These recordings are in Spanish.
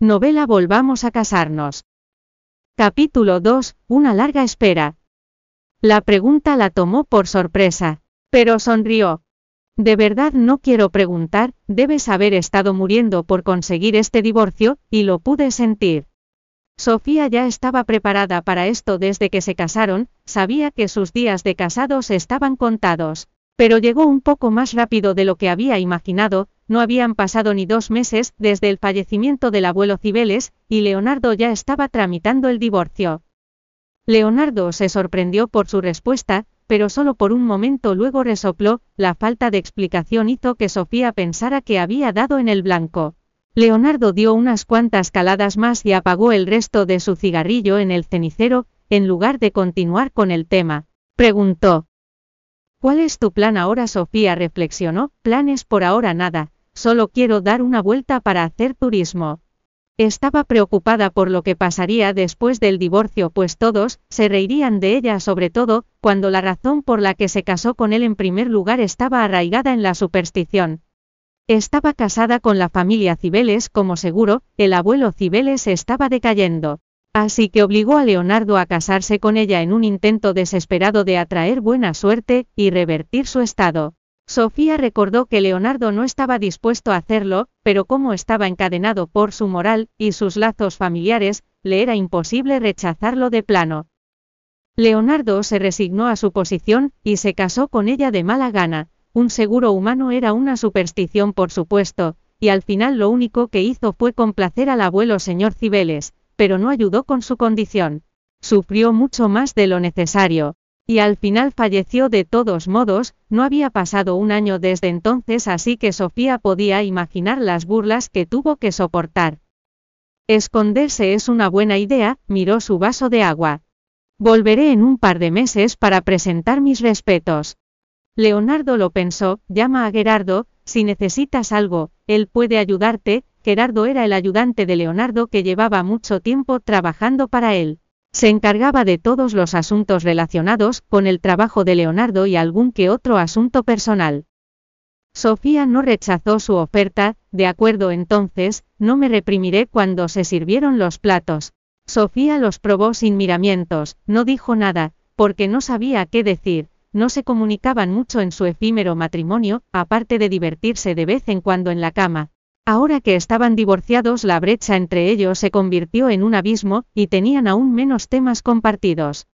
Novela Volvamos a casarnos. Capítulo 2. Una larga espera. La pregunta la tomó por sorpresa, pero sonrió. De verdad no quiero preguntar, debes haber estado muriendo por conseguir este divorcio, y lo pude sentir. Sofía ya estaba preparada para esto desde que se casaron, sabía que sus días de casados estaban contados. Pero llegó un poco más rápido de lo que había imaginado, no habían pasado ni dos meses desde el fallecimiento del abuelo Cibeles, y Leonardo ya estaba tramitando el divorcio. Leonardo se sorprendió por su respuesta, pero solo por un momento luego resopló, la falta de explicación hizo que Sofía pensara que había dado en el blanco. Leonardo dio unas cuantas caladas más y apagó el resto de su cigarrillo en el cenicero, en lugar de continuar con el tema. Preguntó. ¿Cuál es tu plan ahora? Sofía reflexionó, planes por ahora nada, solo quiero dar una vuelta para hacer turismo. Estaba preocupada por lo que pasaría después del divorcio, pues todos se reirían de ella, sobre todo cuando la razón por la que se casó con él en primer lugar estaba arraigada en la superstición. Estaba casada con la familia Cibeles, como seguro, el abuelo Cibeles estaba decayendo. Así que obligó a Leonardo a casarse con ella en un intento desesperado de atraer buena suerte y revertir su estado. Sofía recordó que Leonardo no estaba dispuesto a hacerlo, pero como estaba encadenado por su moral y sus lazos familiares, le era imposible rechazarlo de plano. Leonardo se resignó a su posición y se casó con ella de mala gana. Un seguro humano era una superstición por supuesto, y al final lo único que hizo fue complacer al abuelo señor Cibeles, pero no ayudó con su condición. Sufrió mucho más de lo necesario y al final falleció de todos modos, no había pasado un año desde entonces así que Sofía podía imaginar las burlas que tuvo que soportar. Esconderse es una buena idea, miró su vaso de agua. Volveré en un par de meses para presentar mis respetos. Leonardo lo pensó, llama a Gerardo, si necesitas algo, él puede ayudarte, Gerardo era el ayudante de Leonardo que llevaba mucho tiempo trabajando para él. Se encargaba de todos los asuntos relacionados con el trabajo de Leonardo y algún que otro asunto personal. Sofía no rechazó su oferta, de acuerdo entonces, no me reprimiré cuando se sirvieron los platos. Sofía los probó sin miramientos, no dijo nada, porque no sabía qué decir, no se comunicaban mucho en su efímero matrimonio, aparte de divertirse de vez en cuando en la cama. Ahora que estaban divorciados la brecha entre ellos se convirtió en un abismo, y tenían aún menos temas compartidos.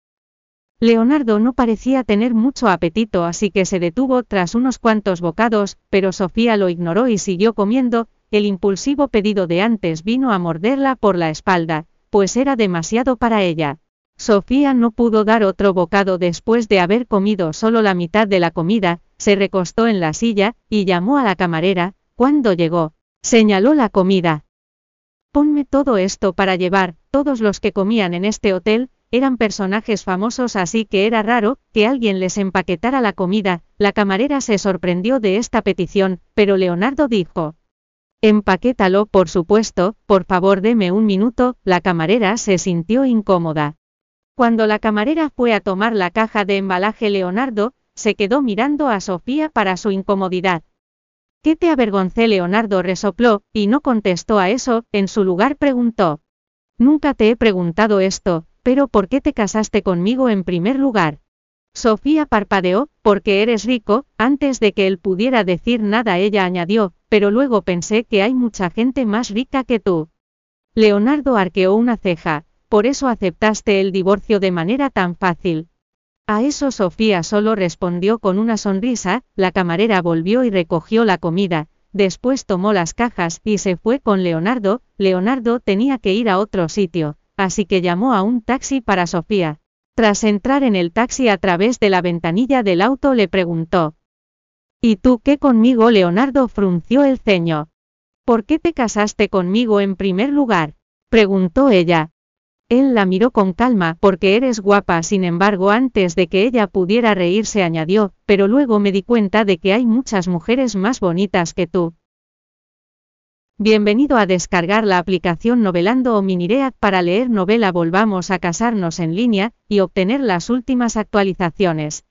Leonardo no parecía tener mucho apetito así que se detuvo tras unos cuantos bocados, pero Sofía lo ignoró y siguió comiendo, el impulsivo pedido de antes vino a morderla por la espalda, pues era demasiado para ella. Sofía no pudo dar otro bocado después de haber comido solo la mitad de la comida, se recostó en la silla, y llamó a la camarera, cuando llegó, Señaló la comida. Ponme todo esto para llevar, todos los que comían en este hotel, eran personajes famosos así que era raro que alguien les empaquetara la comida, la camarera se sorprendió de esta petición, pero Leonardo dijo. Empaquétalo, por supuesto, por favor deme un minuto, la camarera se sintió incómoda. Cuando la camarera fue a tomar la caja de embalaje Leonardo, se quedó mirando a Sofía para su incomodidad. ¿Qué te avergoncé? Leonardo resopló, y no contestó a eso, en su lugar preguntó. Nunca te he preguntado esto, pero ¿por qué te casaste conmigo en primer lugar? Sofía parpadeó, porque eres rico, antes de que él pudiera decir nada ella añadió, pero luego pensé que hay mucha gente más rica que tú. Leonardo arqueó una ceja, por eso aceptaste el divorcio de manera tan fácil. A eso Sofía solo respondió con una sonrisa, la camarera volvió y recogió la comida, después tomó las cajas y se fue con Leonardo, Leonardo tenía que ir a otro sitio, así que llamó a un taxi para Sofía. Tras entrar en el taxi a través de la ventanilla del auto le preguntó. ¿Y tú qué conmigo? Leonardo frunció el ceño. ¿Por qué te casaste conmigo en primer lugar? preguntó ella. Él la miró con calma, porque eres guapa, sin embargo, antes de que ella pudiera reírse añadió, pero luego me di cuenta de que hay muchas mujeres más bonitas que tú. Bienvenido a descargar la aplicación Novelando o Miniread para leer novela Volvamos a casarnos en línea y obtener las últimas actualizaciones.